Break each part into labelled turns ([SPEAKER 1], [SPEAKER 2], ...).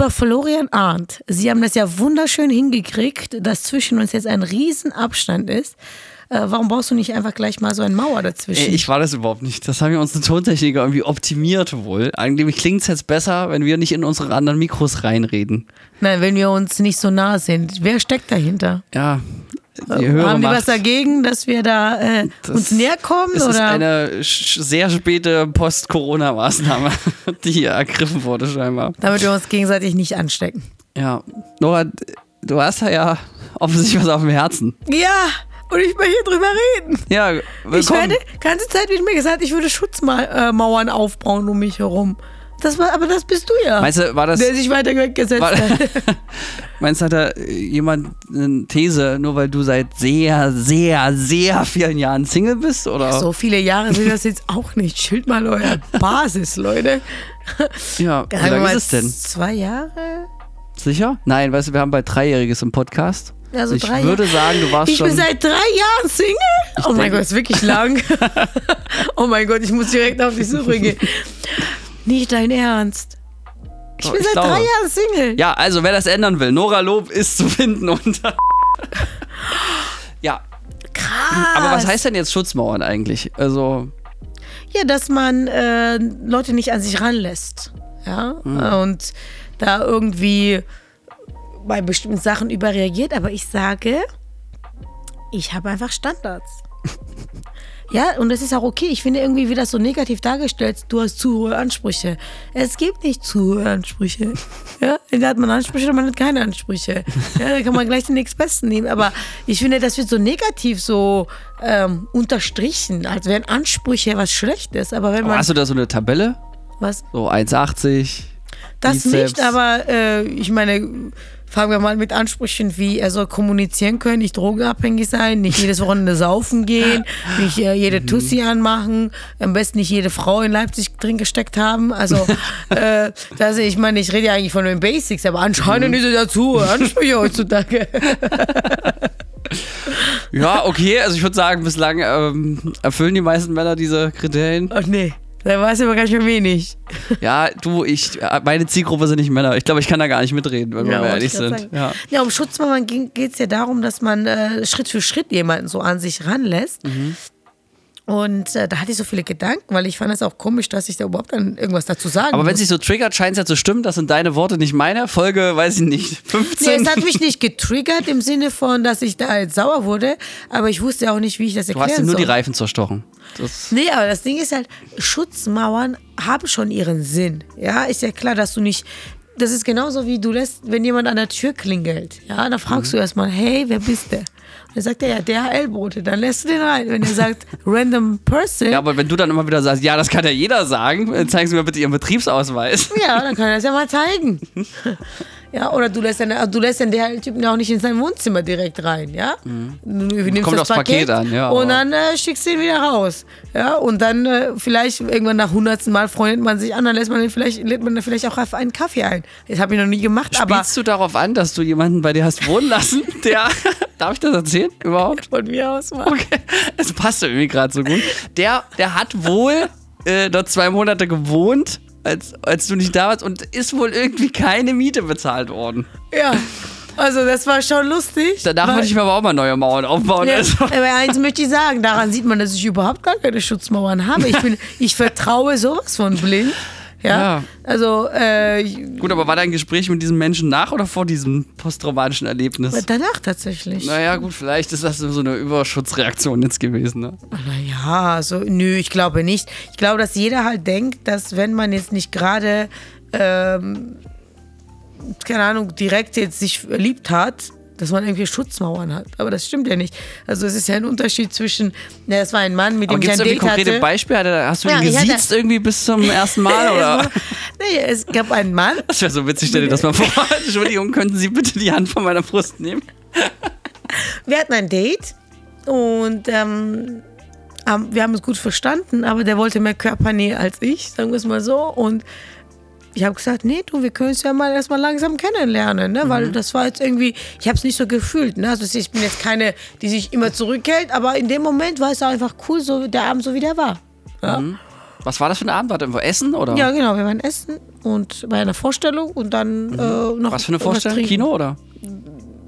[SPEAKER 1] Lieber Florian Arndt, Sie haben das ja wunderschön hingekriegt, dass zwischen uns jetzt ein Riesenabstand ist. Äh, warum brauchst du nicht einfach gleich mal so eine Mauer dazwischen?
[SPEAKER 2] Ey, ich war das überhaupt nicht. Das haben wir unsere Tontechniker irgendwie optimiert wohl. Eigentlich klingt es jetzt besser, wenn wir nicht in unsere anderen Mikros reinreden.
[SPEAKER 1] Nein, wenn wir uns nicht so nah sind. Wer steckt dahinter?
[SPEAKER 2] Ja.
[SPEAKER 1] Äh, Haben die was dagegen, dass wir da äh, uns näher kommen?
[SPEAKER 2] Ist
[SPEAKER 1] oder?
[SPEAKER 2] eine sch- sehr späte Post-Corona-Maßnahme, die hier ergriffen wurde scheinbar.
[SPEAKER 1] Damit wir uns gegenseitig nicht anstecken.
[SPEAKER 2] Ja. Nora, du hast ja, offensichtlich was auf dem Herzen.
[SPEAKER 1] Ja, und ich will hier drüber reden.
[SPEAKER 2] Ja,
[SPEAKER 1] Ich
[SPEAKER 2] willkommen.
[SPEAKER 1] werde, ganze Zeit wird mir gesagt, ich würde Schutzmauern aufbauen um mich herum. Das war, aber das bist du ja.
[SPEAKER 2] Meinst du, war das,
[SPEAKER 1] der sich weiter weggesetzt
[SPEAKER 2] war,
[SPEAKER 1] hat.
[SPEAKER 2] meinst du, hat da jemand eine These, nur weil du seit sehr, sehr, sehr vielen Jahren Single bist? Oder?
[SPEAKER 1] So viele Jahre sind das jetzt auch nicht. Schild mal euer Basis, Leute.
[SPEAKER 2] Ja, wie lange ist es denn?
[SPEAKER 1] Zwei Jahre?
[SPEAKER 2] Sicher? Nein, weißt du, wir haben bald Dreijähriges im Podcast.
[SPEAKER 1] Ja, so
[SPEAKER 2] ich
[SPEAKER 1] drei
[SPEAKER 2] würde
[SPEAKER 1] Jahre.
[SPEAKER 2] sagen, du warst
[SPEAKER 1] Ich
[SPEAKER 2] schon.
[SPEAKER 1] bin seit drei Jahren Single? Oh mein Gott, ist wirklich lang. oh mein Gott, ich muss direkt auf die Suche gehen. Nicht dein Ernst. Ich
[SPEAKER 2] Doch,
[SPEAKER 1] bin
[SPEAKER 2] ich
[SPEAKER 1] seit
[SPEAKER 2] glaube.
[SPEAKER 1] drei Jahren Single.
[SPEAKER 2] ja, also wer das ändern will, Nora Lob ist zu finden unter. ja,
[SPEAKER 1] Krass.
[SPEAKER 2] aber was heißt denn jetzt Schutzmauern eigentlich? Also,
[SPEAKER 1] Ja, dass man äh, Leute nicht an sich ranlässt. Ja. Und da irgendwie bei bestimmten Sachen überreagiert. Aber ich sage, ich habe einfach Standards. Ja, und das ist auch okay. Ich finde irgendwie wird das so negativ dargestellt. Du hast zu hohe Ansprüche. Es gibt nicht zu hohe Ansprüche. Ja, entweder hat man Ansprüche oder man hat keine Ansprüche. Ja, da kann man gleich den nächstbesten nehmen. Aber ich finde, das wird so negativ so ähm, unterstrichen, als wären Ansprüche was Schlechtes. Aber wenn
[SPEAKER 2] aber
[SPEAKER 1] man
[SPEAKER 2] hast du da so eine Tabelle?
[SPEAKER 1] was
[SPEAKER 2] So 1,80.
[SPEAKER 1] das
[SPEAKER 2] Bizeps.
[SPEAKER 1] nicht, aber äh, ich meine, fangen wir mal mit Ansprüchen wie, er soll kommunizieren können, nicht drogenabhängig sein, nicht jedes Wochenende saufen gehen, nicht äh,
[SPEAKER 2] Mhm.
[SPEAKER 1] jede Tussi anmachen, am besten nicht jede Frau in Leipzig drin gesteckt haben. Also, äh, das, ich meine, ich rede ja eigentlich von den Basics, aber
[SPEAKER 2] Mhm.
[SPEAKER 1] anscheinend ist es dazu Ansprüche heutzutage.
[SPEAKER 2] Ja, okay, also ich würde sagen, bislang ähm, erfüllen die meisten Männer diese Kriterien.
[SPEAKER 1] Ach nee, da weiß ich aber ganz schön wenig.
[SPEAKER 2] Ja, du, ich, äh, meine Zielgruppe sind nicht Männer. Ich glaube, ich kann da gar nicht mitreden, wenn wir mal
[SPEAKER 1] wollte
[SPEAKER 2] ehrlich sind. Ja.
[SPEAKER 1] ja, um Schutzmauern geht es ja darum, dass man äh, Schritt für Schritt jemanden so an sich ranlässt.
[SPEAKER 2] Mhm.
[SPEAKER 1] Und äh, da hatte ich so viele Gedanken, weil ich fand es auch komisch, dass ich da überhaupt dann irgendwas dazu sagen
[SPEAKER 2] Aber wenn
[SPEAKER 1] muss.
[SPEAKER 2] sich so triggert, scheint es ja zu stimmen. Das sind deine Worte, nicht meine. Folge, weiß ich nicht,
[SPEAKER 1] Nee,
[SPEAKER 2] 15.
[SPEAKER 1] es hat mich nicht getriggert im Sinne von, dass ich da jetzt sauer wurde, aber ich wusste auch nicht, wie ich das
[SPEAKER 2] du
[SPEAKER 1] erklären
[SPEAKER 2] hast dir nur
[SPEAKER 1] soll.
[SPEAKER 2] die Reifen zerstochen. Das,
[SPEAKER 1] Nee, aber das Ding ist halt, Schutzmauern haben schon ihren Sinn. Ja, ist ja klar, dass du nicht. Das ist genauso wie du lässt, wenn jemand an der Tür klingelt. Ja, dann fragst du erstmal, hey, wer bist der? Dann sagt er, ja, DHL-Bote. Dann lässt du den rein. Wenn er sagt, random person,
[SPEAKER 2] ja, aber wenn du dann immer wieder sagst, ja, das kann ja jeder sagen, äh, zeigen Sie mir bitte Ihren Betriebsausweis.
[SPEAKER 1] ja, dann kann er das ja mal zeigen. Ja, oder du lässt den, also du lässt den DHL-Typen ja auch nicht in sein Wohnzimmer direkt rein, ja? Du nimmst
[SPEAKER 2] Mhm. Kommt
[SPEAKER 1] das
[SPEAKER 2] aufs Paket an, ja,
[SPEAKER 1] Und
[SPEAKER 2] aber-
[SPEAKER 1] dann äh, schickst du ihn wieder raus. Ja, und dann äh, vielleicht irgendwann nach hundertsten Mal freundet man sich an, dann lässt man ihn vielleicht, lädt man dann vielleicht auch auf einen Kaffee ein. Das habe ich noch nie gemacht, aber
[SPEAKER 2] Spielst du darauf an, dass du jemanden bei dir hast wohnen lassen, der, darf ich das erzählen überhaupt?
[SPEAKER 1] von mir aus mal.
[SPEAKER 2] Okay, es passt irgendwie gerade so gut. Der, der hat wohl äh, dort zwei Monate gewohnt, als, als du nicht da warst und ist wohl irgendwie keine Miete bezahlt worden.
[SPEAKER 1] Ja, also das war schon lustig.
[SPEAKER 2] Danach würde ich mir aber auch mal neue Mauern aufbauen.
[SPEAKER 1] Ja,
[SPEAKER 2] Also.
[SPEAKER 1] aber eins möchte ich sagen, daran sieht man, dass ich überhaupt gar keine Schutzmauern habe. Ich, bin, ich vertraue sowas von blind. Ja.
[SPEAKER 2] Ja.
[SPEAKER 1] Also, äh,
[SPEAKER 2] Gut, aber war dein Gespräch mit diesem Menschen nach oder vor diesem posttraumatischen Erlebnis?
[SPEAKER 1] danach tatsächlich.
[SPEAKER 2] Naja, gut, vielleicht ist das so eine Überschutzreaktion jetzt gewesen. Ne?
[SPEAKER 1] Naja, also, nö, ich glaube nicht. Ich glaube, dass jeder halt denkt, dass wenn man jetzt nicht gerade, ähm, keine Ahnung, direkt jetzt sich verliebt hat, dass man irgendwie Schutzmauern hat. Aber das stimmt ja nicht. Also es ist ja ein Unterschied zwischen, na, das war ein Mann, mit dem ich ein
[SPEAKER 2] es
[SPEAKER 1] Date
[SPEAKER 2] konkrete
[SPEAKER 1] hatte.
[SPEAKER 2] Beispiele? Hast du
[SPEAKER 1] Ja,
[SPEAKER 2] ihn gesiezt irgendwie bis zum ersten Mal? Oder?
[SPEAKER 1] nee, es gab einen Mann,
[SPEAKER 2] Das wäre so witzig, stell dir das mal vor. Entschuldigung, könnten Sie bitte die Hand von meiner Brust nehmen?
[SPEAKER 1] wir hatten ein Date und ähm, haben- wir haben uns gut verstanden, aber der wollte mehr Körpernähe als ich, sagen wir es mal so. Und ich habe gesagt, nee, du, wir können es ja mal erstmal langsam kennenlernen, ne? weil das war jetzt irgendwie, ich habe es nicht so gefühlt. Ne? Also ich bin jetzt keine, die sich immer zurückhält, aber in dem Moment war es einfach cool, so der Abend so wie der war. Ja,
[SPEAKER 2] Was war das für ein Abend? War das irgendwo Essen? Oder?
[SPEAKER 1] ja genau, wir waren essen und bei einer Vorstellung und dann äh, noch
[SPEAKER 2] Mhm. Was für eine Vorstellung? Kino oder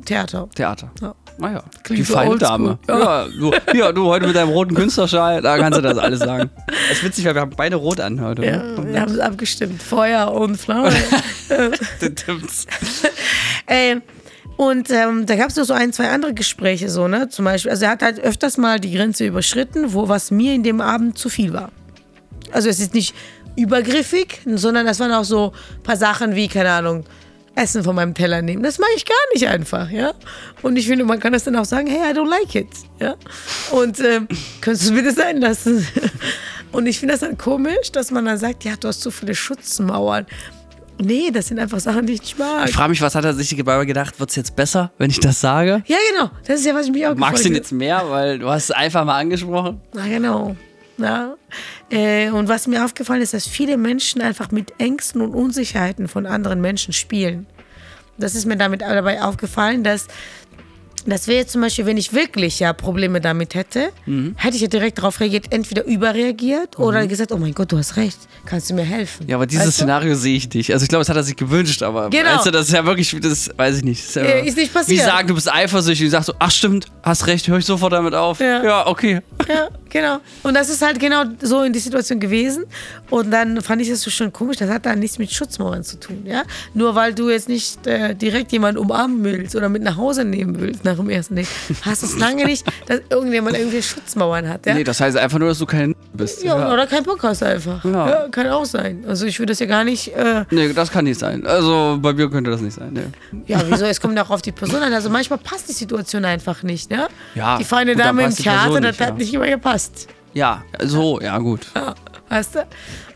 [SPEAKER 1] Theater.
[SPEAKER 2] Theater?
[SPEAKER 1] Ja.
[SPEAKER 2] Naja,
[SPEAKER 1] Klingt
[SPEAKER 2] die
[SPEAKER 1] so
[SPEAKER 2] feine. Dame.
[SPEAKER 1] Ja.
[SPEAKER 2] Ja, du, ja, du heute mit deinem roten Künstlerschal, da kannst du das alles sagen. Das ist witzig, weil wir haben beide rot an heute.
[SPEAKER 1] Ja,
[SPEAKER 2] ne?
[SPEAKER 1] wir haben es abgestimmt. Feuer und Flamme. Ey, und ähm, da gab es noch so ein, zwei andere Gespräche, so, ne? Zum Beispiel, also er hat halt öfters mal die Grenze überschritten, wo was mir in dem Abend zu viel war. Also es ist nicht übergriffig, sondern das waren auch so ein paar Sachen wie, keine Ahnung, Essen von meinem Teller nehmen. Das mache ich gar nicht einfach, ja. Und ich finde, man kann das dann auch sagen, hey, I don't like it, ja. Und ähm, könntest du es bitte sein lassen? Und ich finde das dann komisch, dass man dann sagt, ja, du hast zu viele Schutzmauern. Nee, das sind einfach Sachen, die ich nicht mag.
[SPEAKER 2] Ich frage mich, was hat er sich dabei gedacht? Wird es jetzt besser, wenn ich das sage?
[SPEAKER 1] Ja, genau. Das ist ja, was ich mich auch
[SPEAKER 2] Magst du ihn
[SPEAKER 1] gefragt
[SPEAKER 2] jetzt mehr, weil du hast es einfach mal angesprochen?
[SPEAKER 1] Na, genau. Ja. Äh, und was mir aufgefallen ist, dass viele Menschen einfach mit Ängsten und Unsicherheiten von anderen Menschen spielen. Das ist mir damit dabei aufgefallen, dass das wäre jetzt zum Beispiel, wenn ich wirklich ja Probleme damit hätte,
[SPEAKER 2] Mhm.
[SPEAKER 1] hätte ich ja direkt darauf reagiert, entweder überreagiert oder gesagt, oh mein Gott, du hast recht, kannst du mir helfen?
[SPEAKER 2] Ja, aber dieses
[SPEAKER 1] Weißt du?
[SPEAKER 2] Szenario sehe ich nicht. Also ich glaube, das hat er sich gewünscht, aber
[SPEAKER 1] Genau.
[SPEAKER 2] weißt du, das ist ja wirklich, das weiß ich nicht. Ist, ja,
[SPEAKER 1] ist nicht passiert.
[SPEAKER 2] Wie sagen, du bist eifersüchtig und sagst so, ach stimmt, hast recht, höre ich sofort damit auf.
[SPEAKER 1] Ja.
[SPEAKER 2] ja okay.
[SPEAKER 1] Ja, genau. Und das ist halt genau so in die Situation gewesen. Und dann fand ich das so schon komisch. Das hat dann nichts mit Schutzmauern zu tun, ja. Nur weil du jetzt nicht äh, direkt jemanden umarmen willst oder mit nach Hause nehmen willst nach dem ersten Date, hast du es lange nicht, dass irgendjemand irgendwie Schutzmauern hat, ja.
[SPEAKER 2] Nee, das heißt einfach nur, dass du kein bist.
[SPEAKER 1] ja, oder kein Bock hast einfach.
[SPEAKER 2] Ja.
[SPEAKER 1] Ja. kann auch sein. Also ich würde das ja gar nicht. Äh,
[SPEAKER 2] Nee, das kann nicht sein. Also bei mir könnte das nicht sein. Nee.
[SPEAKER 1] ja, wieso? Es kommt auch auf die Person an. Also manchmal passt die Situation einfach nicht, ja.
[SPEAKER 2] Ja,
[SPEAKER 1] Die feine Dame im Theater, das hat
[SPEAKER 2] ja.
[SPEAKER 1] nicht immer gepasst.
[SPEAKER 2] Ja, so, ja gut.
[SPEAKER 1] Ja, weißt du?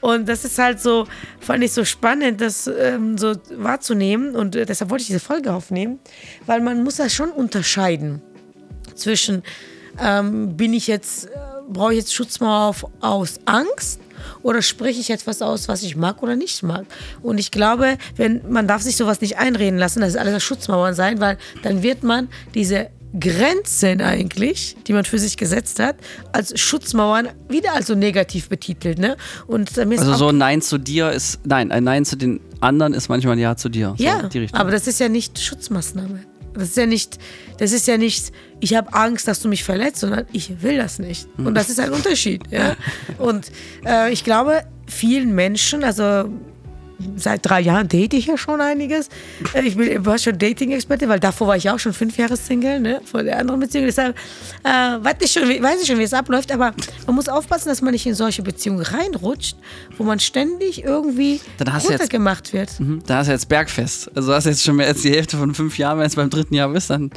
[SPEAKER 1] Und das ist halt so, fand ich so spannend, das ähm, so wahrzunehmen. Und äh, deshalb wollte ich diese Folge aufnehmen, weil man muss das schon unterscheiden zwischen, ähm, bin ich jetzt, äh, brauche ich jetzt Schutzmauer auf, aus Angst oder spreche ich etwas aus, was ich mag oder nicht mag? Und ich glaube, wenn man darf sich sowas nicht einreden lassen, dass es alles Schutzmauern sein, weil dann wird man diese Grenzen eigentlich, die man für sich gesetzt hat, als Schutzmauern wieder also negativ betitelt. Ne? Und
[SPEAKER 2] Also so ein Nein zu dir ist, nein, ein Nein zu den anderen ist manchmal ein Ja zu dir.
[SPEAKER 1] Ja,
[SPEAKER 2] so, Richtung.
[SPEAKER 1] aber das ist ja nicht Schutzmaßnahme. Das ist ja nicht, das ist ja nicht, ich habe Angst, dass du mich verletzt, sondern ich will das nicht. Und das ist ein Unterschied. Ja? Und äh, ich glaube, vielen Menschen, also seit drei Jahren date ich ja schon einiges. Äh, Ich bin, war schon Dating-Experte, weil davor war ich auch schon fünf Jahre Single, ne, vor der anderen Beziehung. Deshalb äh, weiß, ich schon, wie- weiß ich schon, wie es abläuft, aber man muss aufpassen, dass man nicht in solche Beziehungen reinrutscht, wo man ständig irgendwie
[SPEAKER 2] du jetzt-
[SPEAKER 1] runtergemacht wird.
[SPEAKER 2] Mhm, Da hast du jetzt Bergfest. Also du hast jetzt schon mehr als die Hälfte von fünf Jahren, wenn du beim dritten Jahr bist, dann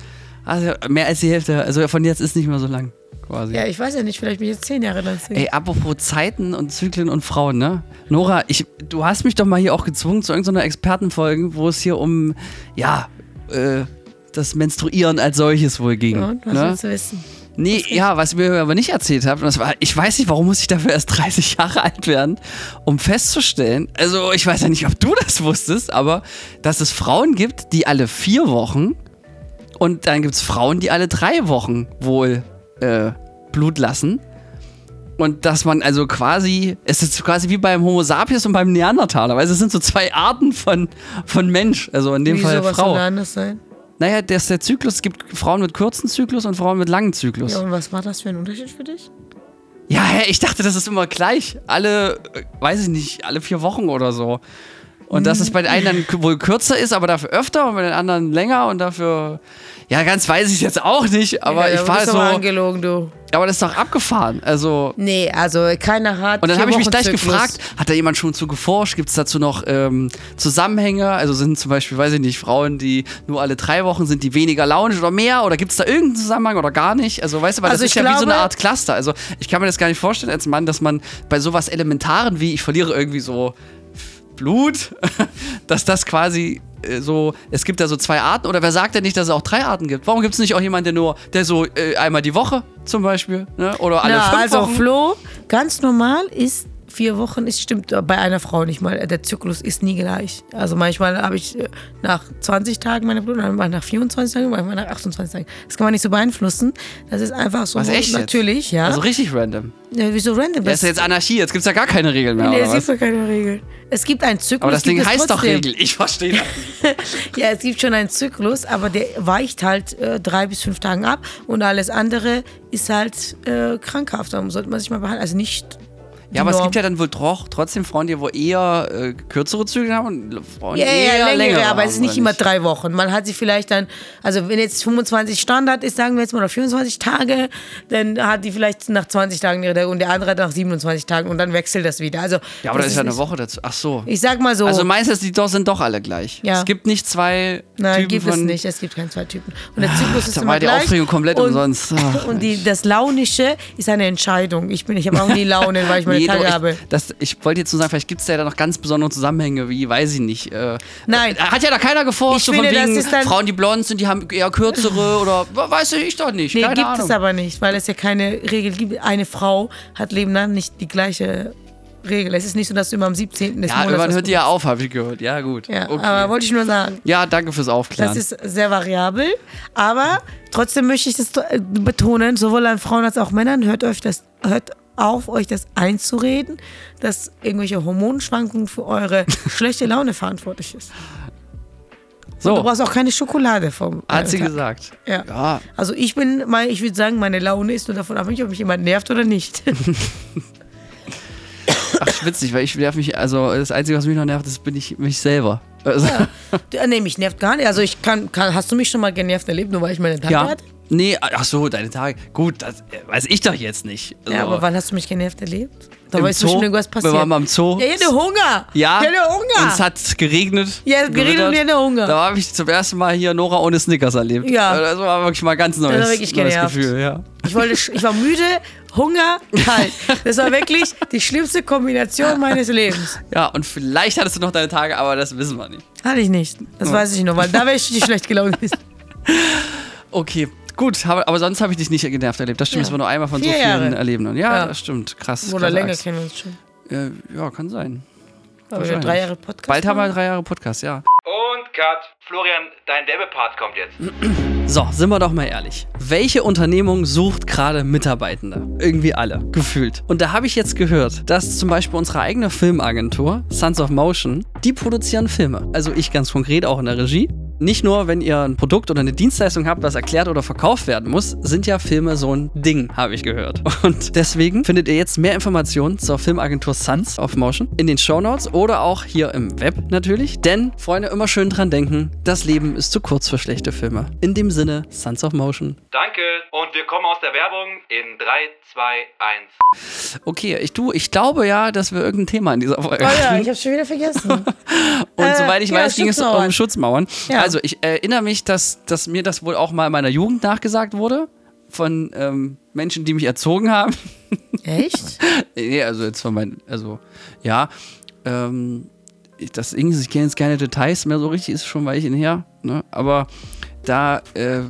[SPEAKER 2] du mehr als die Hälfte. Also von jetzt ist nicht mehr so lang, quasi.
[SPEAKER 1] Ja, ich weiß ja nicht, vielleicht bin ich jetzt zehn Jahre lang Single.
[SPEAKER 2] Ey, apropos Zeiten und Zyklen und Frauen, ne? Nora, ich, du hast mich doch mal hier auch gezwungen zu irgendeiner Expertenfolge, wo es hier um, ja, äh, das Menstruieren als solches wohl ging.
[SPEAKER 1] Und was
[SPEAKER 2] ne?
[SPEAKER 1] willst du wissen?
[SPEAKER 2] Nee, ja, was mir aber nicht erzählt habt, das war, ich weiß nicht, warum muss ich dafür erst 30 Jahre alt werden, um festzustellen, also ich weiß ja nicht, ob du das wusstest, aber dass es Frauen gibt, die alle vier Wochen und dann gibt es Frauen, die alle drei Wochen wohl äh, Blut lassen. Und dass man also quasi, es ist quasi wie beim Homo sapiens und beim Neandertaler, weil es sind so zwei Arten von, von Mensch, also in dem
[SPEAKER 1] Wieso
[SPEAKER 2] Fall
[SPEAKER 1] was
[SPEAKER 2] Frau.
[SPEAKER 1] da anders sein?
[SPEAKER 2] Naja, der, der Zyklus, es gibt Frauen mit kurzen Zyklus und Frauen mit langen Zyklus.
[SPEAKER 1] Ja, und was war das für ein Unterschied für dich?
[SPEAKER 2] Ja, ich dachte, das ist immer gleich. Alle, äh, weiß ich nicht, alle vier Wochen oder so. Und dass es bei den einen dann wohl kürzer ist, aber dafür öfter und bei den anderen länger und dafür. Ja, ganz weiß ich jetzt auch nicht, aber
[SPEAKER 1] ja,
[SPEAKER 2] ich war so.
[SPEAKER 1] aber angelogen, du.
[SPEAKER 2] Aber das ist doch abgefahren. Also.
[SPEAKER 1] Nee, also keiner hat.
[SPEAKER 2] Und dann habe ich mich gleich gefragt, hat da jemand schon zu geforscht? Gibt es dazu noch ähm, Zusammenhänge? Also sind zum Beispiel, weiß ich nicht, Frauen, die nur alle drei Wochen sind, die weniger launisch oder mehr? Oder gibt es da irgendeinen Zusammenhang oder gar nicht? Also weißt du, weil
[SPEAKER 1] Also
[SPEAKER 2] das ist
[SPEAKER 1] ich
[SPEAKER 2] ja wie so eine
[SPEAKER 1] glaube-
[SPEAKER 2] Art Cluster. Also ich kann mir das gar nicht vorstellen als Mann, dass man bei sowas Elementaren wie ich verliere irgendwie so Blut, dass das quasi äh, so, es gibt da so zwei Arten oder wer sagt denn nicht, dass es auch drei Arten gibt? Warum gibt es nicht auch jemanden, der nur, der so äh, einmal die Woche zum Beispiel, ne? oder alle
[SPEAKER 1] Na,
[SPEAKER 2] fünf
[SPEAKER 1] also
[SPEAKER 2] Wochen?
[SPEAKER 1] Flo, ganz normal ist vier Wochen ist, stimmt bei einer Frau nicht mal. Der Zyklus ist nie gleich. Also manchmal habe ich äh, nach 20 Tagen meine Blutung, manchmal nach 24 Tagen, manchmal nach 28 Tagen. Das kann man nicht so beeinflussen. Das ist einfach so.
[SPEAKER 2] Was, echt jetzt?
[SPEAKER 1] Natürlich, ja.
[SPEAKER 2] Also richtig random.
[SPEAKER 1] ja wieso random?
[SPEAKER 2] Das ist ja jetzt Anarchie, jetzt gibt es ja gar keine Regeln mehr.
[SPEAKER 1] nee, es gibt doch keine Regeln. Es gibt einen Zyklus.
[SPEAKER 2] Aber das Ding heißt doch
[SPEAKER 1] trotzdem.
[SPEAKER 2] Regel. Ich verstehe das.
[SPEAKER 1] Ja, es gibt schon einen Zyklus, aber der weicht halt äh, drei bis fünf Tagen ab und alles andere ist halt äh, krankhaft. Darum sollte man sich mal behandeln. Also nicht.
[SPEAKER 2] Ja, aber es gibt ja dann wohl doch trotzdem Frauen, die wohl eher äh, kürzere Züge haben und Frauen, die
[SPEAKER 1] Ja,
[SPEAKER 2] eher
[SPEAKER 1] ja, längere,
[SPEAKER 2] längere
[SPEAKER 1] aber es ist nicht immer drei Wochen. Man hat sie vielleicht dann, also wenn jetzt 25 Standard ist, sagen wir jetzt mal, oder 24 Tage, dann hat die vielleicht nach 20 Tagen ihre und der andere hat nach 27 Tagen und dann wechselt das wieder. Also,
[SPEAKER 2] Ja, aber da ist ja eine
[SPEAKER 1] nicht-
[SPEAKER 2] Woche dazu. Ach so.
[SPEAKER 1] Ich sag mal so,
[SPEAKER 2] Also meinst du, die doch sind doch alle gleich?
[SPEAKER 1] Ja.
[SPEAKER 2] Es gibt nicht zwei
[SPEAKER 1] nein,
[SPEAKER 2] Typen
[SPEAKER 1] gibt es nicht. Es gibt keine zwei Typen. Und der Zyklus ist
[SPEAKER 2] da
[SPEAKER 1] immer
[SPEAKER 2] war die
[SPEAKER 1] gleich.
[SPEAKER 2] Aufregung komplett
[SPEAKER 1] und,
[SPEAKER 2] umsonst. Ah.
[SPEAKER 1] Und die, das Launische ist eine Entscheidung. Ich bin, ich habe auch nie Laune, weil ich meine Habe.
[SPEAKER 2] ich, das, ich wollte jetzt nur sagen, vielleicht gibt es ja da noch ganz besondere Zusammenhänge, wie, weiß ich nicht. Äh,
[SPEAKER 1] Nein.
[SPEAKER 2] Hat ja da keiner geforscht, so von
[SPEAKER 1] finde,
[SPEAKER 2] wegen Frauen, die blond sind, die haben eher kürzere oder weiß ich doch nicht.
[SPEAKER 1] Nee,
[SPEAKER 2] keine
[SPEAKER 1] gibt
[SPEAKER 2] Ahnung.
[SPEAKER 1] es aber nicht, weil es ja keine Regel gibt. Eine Frau hat Leben lang nicht die gleiche Regel. Es ist nicht so, dass du immer am 17. des
[SPEAKER 2] ja,
[SPEAKER 1] Monats.
[SPEAKER 2] irgendwann hört die ja auf, habe ich gehört. Ja, gut.
[SPEAKER 1] Ja,
[SPEAKER 2] okay.
[SPEAKER 1] aber wollte ich nur sagen.
[SPEAKER 2] ja, danke fürs Aufklären.
[SPEAKER 1] Das ist sehr variabel, aber trotzdem möchte ich das äh, betonen, sowohl an Frauen als auch Männern, hört euch das, hört auf, euch das einzureden, dass irgendwelche Hormonschwankungen für eure schlechte Laune verantwortlich ist. Du
[SPEAKER 2] so,
[SPEAKER 1] brauchst auch keine Schokolade vom
[SPEAKER 2] hat sie
[SPEAKER 1] Tag.
[SPEAKER 2] gesagt.
[SPEAKER 1] Ja.
[SPEAKER 2] Ja,
[SPEAKER 1] Also ich bin, mein, ich würde sagen, meine Laune ist nur davon abhängig, ob mich jemand nervt oder nicht.
[SPEAKER 2] ach, witzig, weil ich nerv mich, also das Einzige, was mich noch nervt, das bin ich mich selber. Also,
[SPEAKER 1] Ja, nee, mich nervt gar nicht. Also ich kann, kann hast du mich schon mal genervt erlebt, nur weil ich meine Tage
[SPEAKER 2] ja.
[SPEAKER 1] hatte?
[SPEAKER 2] Nee, ach so, deine Tage. Gut, das äh, weiß ich doch jetzt nicht. Also,
[SPEAKER 1] Ja, aber wann hast du mich genervt erlebt? Da
[SPEAKER 2] Im
[SPEAKER 1] weißt
[SPEAKER 2] Zoo?
[SPEAKER 1] du schon irgendwas passiert.
[SPEAKER 2] Wir waren mal im Zoo.
[SPEAKER 1] Ja, ich hatte Hunger.
[SPEAKER 2] Ja,
[SPEAKER 1] Ich hatte Hunger.
[SPEAKER 2] und es hat geregnet.
[SPEAKER 1] Ja, es geregnet und ich hatte Hunger.
[SPEAKER 2] Da habe ich zum ersten Mal hier Nora ohne Snickers erlebt.
[SPEAKER 1] Ja.
[SPEAKER 2] Das war wirklich mal ein ganz neues,
[SPEAKER 1] war wirklich
[SPEAKER 2] neues
[SPEAKER 1] genervt.
[SPEAKER 2] Gefühl. Ja.
[SPEAKER 1] Ich, wollte, ich war müde, Hunger, kalt. Das war wirklich die schlimmste Kombination meines Lebens.
[SPEAKER 2] ja, und vielleicht hattest du noch deine Tage, aber das wissen wir nicht.
[SPEAKER 1] Hatte ich nicht. Das weiß ich nur, weil da wäre ich richtig schlecht gelaunt gewesen.
[SPEAKER 2] Okay, gut, aber, sonst habe ich dich nicht genervt erlebt. Das stimmt,
[SPEAKER 1] Ja.
[SPEAKER 2] das war nur einmal von
[SPEAKER 1] Vier
[SPEAKER 2] so vielen
[SPEAKER 1] Jahre.
[SPEAKER 2] Ja,
[SPEAKER 1] Ja.
[SPEAKER 2] das stimmt. Krass.
[SPEAKER 1] Oder länger
[SPEAKER 2] Axt.
[SPEAKER 1] kennen wir uns schon.
[SPEAKER 2] Äh, ja, kann sein.
[SPEAKER 1] Aber wir
[SPEAKER 2] Wahrscheinlich.
[SPEAKER 1] drei Jahre Podcast.
[SPEAKER 2] Bald haben wir drei Jahre Podcast, ja.
[SPEAKER 3] Und Cut. Florian, dein Werbepart kommt jetzt.
[SPEAKER 2] So, sind wir doch mal ehrlich. Welche Unternehmung sucht gerade Mitarbeitende? Irgendwie alle, gefühlt. Und da habe ich jetzt gehört, dass zum Beispiel unsere eigene Filmagentur, Sons of Motion, die produzieren Filme. Also ich ganz konkret auch in der Regie. Nicht nur, wenn ihr ein Produkt oder eine Dienstleistung habt, was erklärt oder verkauft werden muss, sind ja Filme so ein Ding, habe ich gehört. Und deswegen findet ihr jetzt mehr Informationen zur Filmagentur Sons of Motion in den Shownotes oder auch hier im Web natürlich. Denn, Freunde, immer schön dran denken, das Leben ist zu kurz für schlechte Filme. In dem Sinne, Sons of Motion.
[SPEAKER 3] Danke. Und wir kommen aus der Werbung in 3, 2, 1.
[SPEAKER 2] Okay, ich, du, ich glaube ja, dass wir irgendein Thema in dieser Folge
[SPEAKER 1] Oh ja, ich hab's schon wieder vergessen.
[SPEAKER 2] Und
[SPEAKER 1] Äh,
[SPEAKER 2] soweit ich
[SPEAKER 1] ja,
[SPEAKER 2] weiß, ging es um Schutzmauern.
[SPEAKER 1] Ja.
[SPEAKER 2] Also ich erinnere mich, dass, dass mir das wohl auch mal in meiner Jugend nachgesagt wurde. Von ähm, Menschen, die mich erzogen haben.
[SPEAKER 1] Echt?
[SPEAKER 2] nee, also jetzt von meinen, also ja. Ähm, ich- das irgendwie, ich kenne jetzt keine Details mehr so richtig, ist schon ein Weilchen her. Ne? Aber da äh,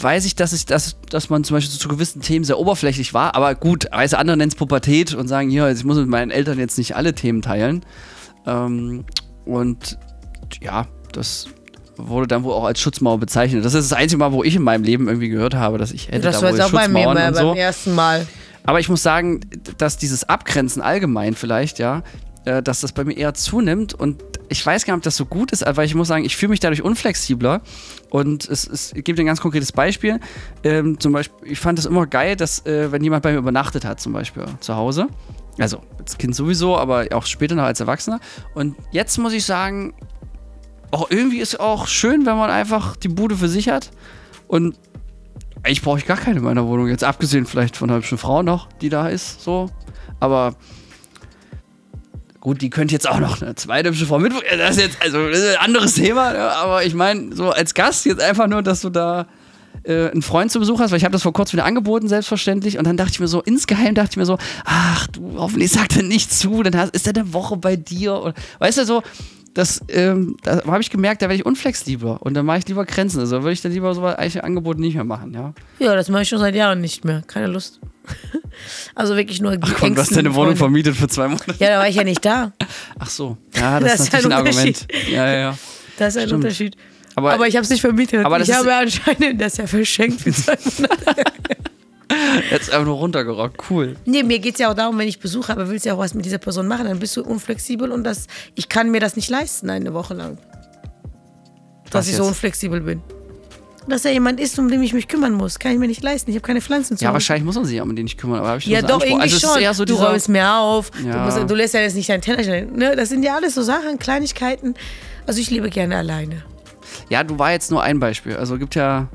[SPEAKER 2] weiß ich, dass, ich dass, dass man zum Beispiel zu gewissen Themen sehr oberflächlich war. Aber gut, weißt du, andere nennen es Pubertät und sagen, hier, ich muss mit meinen Eltern jetzt nicht alle Themen teilen. Ähm, und ja, das wurde dann wohl auch als Schutzmauer bezeichnet. Das ist das einzige Mal, wo ich in meinem Leben irgendwie gehört habe, dass ich hätte
[SPEAKER 1] Das
[SPEAKER 2] da
[SPEAKER 1] war jetzt auch bei mir beim
[SPEAKER 2] so.
[SPEAKER 1] ersten Mal.
[SPEAKER 2] Aber ich muss sagen, dass dieses Abgrenzen allgemein vielleicht, ja, äh, dass das bei mir eher zunimmt und ich weiß gar nicht, ob das so gut ist, aber ich muss sagen, ich fühle mich dadurch unflexibler und es, es gibt ein ganz konkretes Beispiel. Ähm, zum Beispiel, ich fand es immer geil, dass äh, wenn jemand bei mir übernachtet hat, zum Beispiel zu Hause, also als Kind sowieso, aber auch später noch als Erwachsener. Und jetzt muss ich sagen, auch irgendwie ist auch schön, wenn man einfach die Bude für sich hat und eigentlich brauche ich gar keine in meiner Wohnung. Jetzt abgesehen vielleicht von einer hübschen Frau noch, die da ist, so. Aber gut, die könnte jetzt auch noch eine zweite hübsche Frau mit. Das ist jetzt also das ist ein anderes Thema. ja, Aber ich meine, so als Gast jetzt einfach nur, dass du da äh, einen Freund zu Besuch hast, weil ich habe das vor kurzem wieder angeboten, selbstverständlich. Und dann dachte ich mir so, insgeheim dachte ich mir so, ach du, hoffentlich sagt er nicht zu, dann hast, ist er eine Woche bei dir. Und, weißt du, so, das, ähm, da habe ich gemerkt, da werde ich unflexibler und dann mache ich lieber Grenzen. Also würde ich dann lieber so eigentlich ein Angebot nicht mehr machen, ja.
[SPEAKER 1] Ja, das mache ich schon seit Jahren nicht mehr. Keine Lust. Also wirklich nur
[SPEAKER 2] Ach komm, du hast deine Wohnung
[SPEAKER 1] Freunde.
[SPEAKER 2] vermietet für zwei Monate.
[SPEAKER 1] Ja, da war ich ja nicht da.
[SPEAKER 2] Ach so. Ja, das,
[SPEAKER 1] Das
[SPEAKER 2] ist
[SPEAKER 1] ist ein
[SPEAKER 2] natürlich ein, Argument. Ja, ja, ja.
[SPEAKER 1] Das ist ein
[SPEAKER 2] Stimmt.
[SPEAKER 1] Unterschied.
[SPEAKER 2] Aber-
[SPEAKER 1] Aber, ich habe es nicht vermietet. Ich habe anscheinend das ja verschenkt für zwei Monate.
[SPEAKER 2] Jetzt einfach nur runtergerockt. Cool.
[SPEAKER 1] Nee, mir geht es ja auch darum, wenn ich Besuch habe, willst du ja auch was mit dieser Person machen, dann bist du unflexibel und das, ich kann mir das nicht leisten, eine Woche lang. Dass
[SPEAKER 2] Was
[SPEAKER 1] ich so
[SPEAKER 2] jetzt?
[SPEAKER 1] unflexibel bin. Dass er jemand ist, um den ich mich kümmern muss, kann ich mir nicht leisten. Ich habe keine Pflanzen zu
[SPEAKER 2] Ja,
[SPEAKER 1] Hause.
[SPEAKER 2] wahrscheinlich muss man sich um den nicht kümmern. Aber ich
[SPEAKER 1] Ja,
[SPEAKER 2] so
[SPEAKER 1] doch,
[SPEAKER 2] Anspruch.
[SPEAKER 1] irgendwie
[SPEAKER 2] also,
[SPEAKER 1] schon.
[SPEAKER 2] So
[SPEAKER 1] du räumst mehr auf,
[SPEAKER 2] Ja.
[SPEAKER 1] du, musst, du lässt ja jetzt nicht deinen Teller stellen. Ne? Das sind ja alles so Sachen, Kleinigkeiten. Also ich lebe gerne alleine.
[SPEAKER 2] Ja, du war jetzt nur ein Beispiel. Also gibt ja.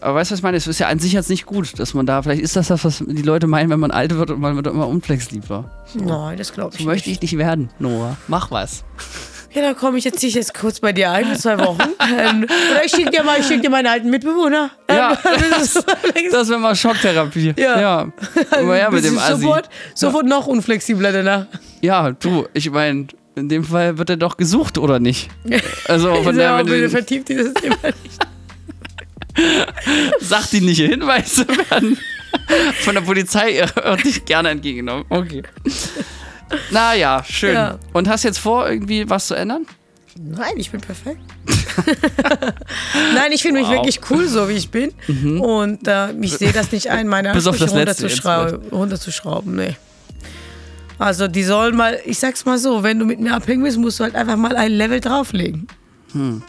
[SPEAKER 2] Aber weißt du, was ich meine? Es ist ja an sich jetzt nicht gut, dass man da, vielleicht ist das das, was die Leute meinen, wenn man alt wird und man wird immer unflexibler.
[SPEAKER 1] Nein, das glaube ich
[SPEAKER 2] So möchte
[SPEAKER 1] nicht.
[SPEAKER 2] ich nicht werden, Noah. Mach was.
[SPEAKER 1] Ja, dann komme ich jetzt, ziehe ich jetzt kurz bei dir ein für zwei Wochen. ähm, oder ich schicke dir mal, ich schick dir meinen alten Mitbewohner.
[SPEAKER 2] Ja.
[SPEAKER 1] Ähm, das ist-
[SPEAKER 2] Das wäre mal Schocktherapie.
[SPEAKER 1] Ja.
[SPEAKER 2] Ja. Immer her mit dem
[SPEAKER 1] du
[SPEAKER 2] Assi.
[SPEAKER 1] Sofort, sofort noch unflexibler danach.
[SPEAKER 2] Ja, du, ich meine, in dem Fall wird er doch gesucht, oder nicht? Also von
[SPEAKER 1] ja,
[SPEAKER 2] der,
[SPEAKER 1] bitte
[SPEAKER 2] du,
[SPEAKER 1] vertieft dieses Thema nicht.
[SPEAKER 2] Sachdienliche Hinweise werden von der Polizei gerne entgegengenommen. Okay. Naja, schön.
[SPEAKER 1] Ja.
[SPEAKER 2] Und hast jetzt vor, irgendwie was zu ändern?
[SPEAKER 1] Nein, ich bin perfekt. Nein, ich finde mich
[SPEAKER 2] Wow.
[SPEAKER 1] wirklich cool, so wie ich bin. Und äh, ich sehe das nicht ein, meine Ansprüche runterzuschrauben. runterzuschrauben. Nee. Also die sollen mal, ich sag's mal so, wenn du mit mir abhängen willst, musst du halt einfach mal ein Level drauflegen.
[SPEAKER 2] Und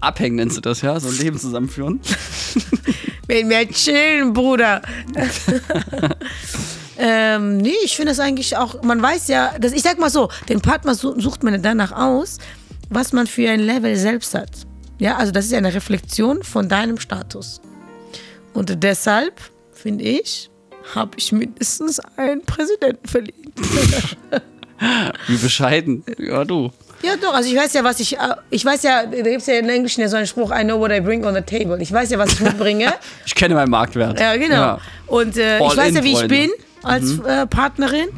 [SPEAKER 2] abhängen nennst du das, ja? So ein Leben zusammenführen.
[SPEAKER 1] Mit mir chillen, Bruder. ähm, nee, ich finde das eigentlich auch, man weiß ja, das, ich sag mal so, den Partner su- sucht man danach aus, was man für ein Level selbst hat. Ja, also das ist ja eine Reflexion von deinem Status. Und deshalb, finde ich, habe ich mindestens einen Präsidenten verliehen.
[SPEAKER 2] Wie bescheiden. Ja, du.
[SPEAKER 1] Ja, doch, also ich weiß ja, was ich, äh, ich weiß ja, da gibt es ja in Englischen ja so einen Spruch, I know what I bring on the table. Ich weiß ja, was ich mitbringe.
[SPEAKER 2] Ich kenne meinen Marktwert.
[SPEAKER 1] Ja, genau.
[SPEAKER 2] Ja.
[SPEAKER 1] Und äh, ich weiß ja, wie ich bin als äh, Partnerin.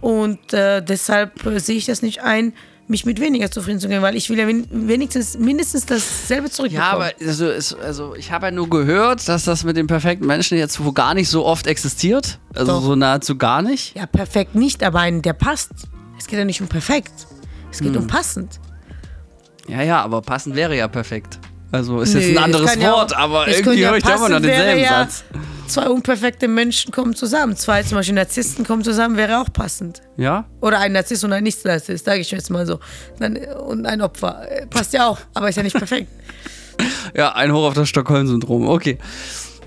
[SPEAKER 1] Und äh, deshalb äh, sehe ich das nicht ein, mich mit weniger zufrieden zu geben, weil ich will ja wen wenigstens mindestens dasselbe zurückbekommen.
[SPEAKER 2] Ja, aber also, also ich habe ja nur gehört, dass das mit dem perfekten Menschen jetzt wo gar nicht so oft existiert. Also
[SPEAKER 1] Doch.
[SPEAKER 2] so nahezu gar nicht.
[SPEAKER 1] ja, perfekt nicht, aber einen, der passt. Es geht ja nicht um perfekt. Es geht
[SPEAKER 2] Hm.
[SPEAKER 1] um passend.
[SPEAKER 2] Ja, ja, aber passend wäre ja perfekt. Also ist
[SPEAKER 1] Nö,
[SPEAKER 2] jetzt ein
[SPEAKER 1] es
[SPEAKER 2] anderes
[SPEAKER 1] kann ja
[SPEAKER 2] Wort, aber irgendwie höre ich da immer noch denselben
[SPEAKER 1] ja,
[SPEAKER 2] Satz.
[SPEAKER 1] Zwei unperfekte Menschen kommen zusammen. Zwei zum Beispiel Narzissten kommen zusammen, wäre auch passend.
[SPEAKER 2] Ja?
[SPEAKER 1] Oder ein Narzisst und ein Nicht-Narzisst, sage ich jetzt mal so. Und ein Opfer. Äh, Passt ja auch, aber ist ja nicht perfekt.
[SPEAKER 2] Ja, ein Hoch auf das Stockholm-Syndrom. Okay.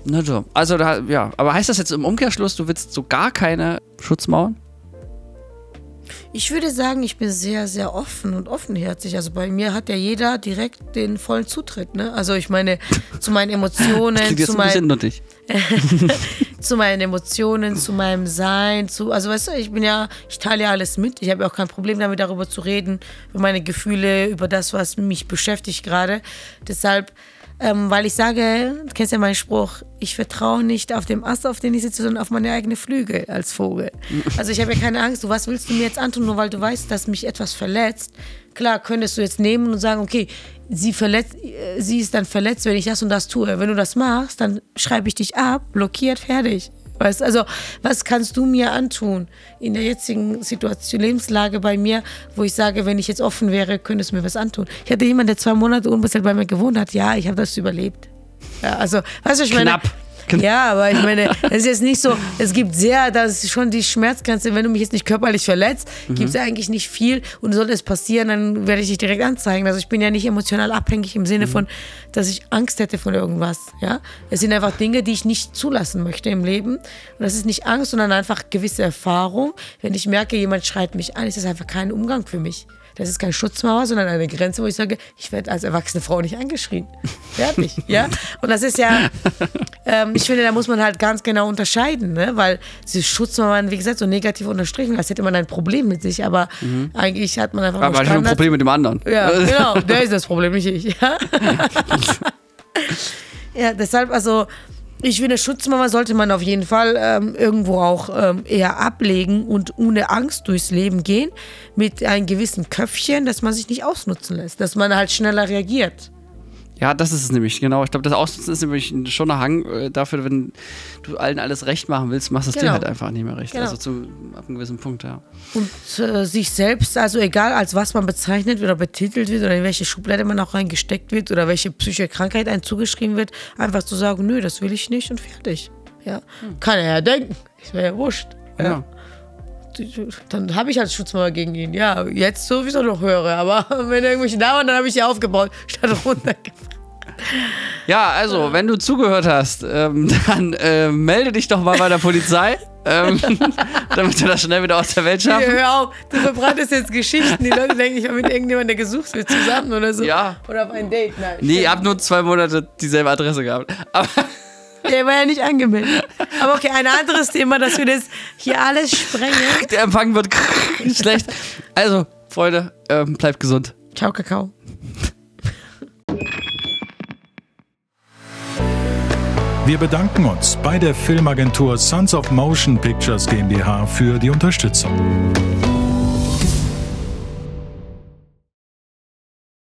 [SPEAKER 2] Na so. Also da, ja. Aber heißt das jetzt im Umkehrschluss, du willst so gar keine Schutzmauern?
[SPEAKER 1] Ich würde sagen, ich bin sehr, sehr offen und offenherzig. Also bei mir hat ja jeder direkt den vollen Zutritt. Ne? Also ich meine, zu meinen Emotionen, zu, mein, zu meinen Emotionen, zu meinem Sein, zu, also weißt du, ich bin ja, ich teile ja alles mit. Ich habe ja auch kein Problem damit, darüber zu reden, über meine Gefühle, über das, was mich beschäftigt gerade. Deshalb, ähm, weil ich sage, du kennst ja meinen Spruch, ich vertraue nicht auf dem Ast, auf den ich sitze, sondern auf meine eigene Flügel als Vogel. Also ich habe ja keine Angst, du, was willst du mir jetzt antun, nur weil du weißt, dass mich etwas verletzt. Klar, könntest du jetzt nehmen und sagen, okay, sie, verletzt, äh, sie ist dann verletzt, wenn ich das und das tue. Wenn du das machst, dann schreibe ich dich ab, blockiert, fertig. Weißt, also, was kannst du mir antun in der jetzigen Situation, Lebenslage bei mir, wo ich sage, wenn ich jetzt offen wäre, könntest du mir was antun? Ich hatte jemanden, der zwei Monate unbezahlt bei mir gewohnt hat. Ja, ich habe das überlebt. Ja, also, weißt du, ich meine.
[SPEAKER 2] Knapp.
[SPEAKER 1] Ja, aber ich meine, es ist jetzt nicht so, es gibt sehr, das ist schon die Schmerzgrenze, wenn du mich jetzt nicht körperlich verletzt, gibt es eigentlich nicht viel und sollte es passieren, dann werde ich dich direkt anzeigen. Also ich bin ja nicht emotional abhängig im Sinne von, dass ich Angst hätte von irgendwas. Ja, Es sind einfach Dinge, die ich nicht zulassen möchte im Leben. Und das ist nicht Angst, sondern einfach gewisse Erfahrung. Wenn ich merke, jemand schreit mich an, ist das einfach kein Umgang für mich. Das ist kein Schutzmauer, sondern eine Grenze, wo ich sage, ich werde als erwachsene Frau nicht angeschrien. Fertig, ja? Und das ist ja, ähm, ich finde, da muss man halt ganz genau unterscheiden, ne? weil diese Schutzmauern, wie gesagt, so negativ unterstrichen, als hätte man ein Problem mit sich, aber eigentlich hat man einfach
[SPEAKER 2] Aber
[SPEAKER 1] nur
[SPEAKER 2] ich habe ein. Problem mit dem anderen.
[SPEAKER 1] Ja, genau, der ist das Problem, nicht ich. Ja, ja deshalb, also, ich finde, Schutzmauer sollte man auf jeden Fall ähm, irgendwo auch ähm, eher ablegen und ohne Angst durchs Leben gehen, mit einem gewissen Köpfchen, dass man sich nicht ausnutzen lässt, dass man halt schneller reagiert.
[SPEAKER 2] Ja, das ist es nämlich, genau. Ich glaube, das Ausnutzen ist nämlich schon ein Hang äh, dafür, wenn du allen alles recht machen willst, machst du es dir
[SPEAKER 1] Genau.
[SPEAKER 2] halt einfach nicht mehr recht.
[SPEAKER 1] Genau.
[SPEAKER 2] Also zu, ab einem gewissen Punkt, ja.
[SPEAKER 1] Und äh, sich selbst, also egal als was man bezeichnet oder betitelt wird oder in welche Schublade man auch reingesteckt wird oder welche psychische Krankheit einem zugeschrieben wird, einfach zu sagen, nö, das will ich nicht und fertig. Ja. Kann er ja denken. Ist mir ja wurscht.
[SPEAKER 2] Ja.
[SPEAKER 1] Dann habe ich halt Schutzmauer gegen ihn. Ja, jetzt sowieso noch höre, aber wenn irgendwelche da waren, dann habe ich sie aufgebaut, statt runtergebracht.
[SPEAKER 2] Ja, also, wenn du zugehört hast, ähm, dann äh, melde dich doch mal bei der Polizei, ähm, damit wir das schnell wieder aus der Welt schaffen.
[SPEAKER 1] hör auf, du verbreitest jetzt Geschichten. Die Leute denken, ich war mit irgendjemandem, der gesucht wird, zusammen oder so.
[SPEAKER 2] Ja.
[SPEAKER 1] Oder auf ein Date. Nein.
[SPEAKER 2] Nee, ich hab nur zwei Monate dieselbe Adresse gehabt. Aber
[SPEAKER 1] Der war ja nicht angemeldet. Aber okay, ein anderes Thema, dass wir das hier alles sprengen.
[SPEAKER 2] der Empfang wird schlecht. Also, Freunde, ähm, bleibt gesund.
[SPEAKER 1] Ciao, Kakao.
[SPEAKER 4] Wir bedanken uns bei der Filmagentur Sons of Motion Pictures GmbH für die Unterstützung.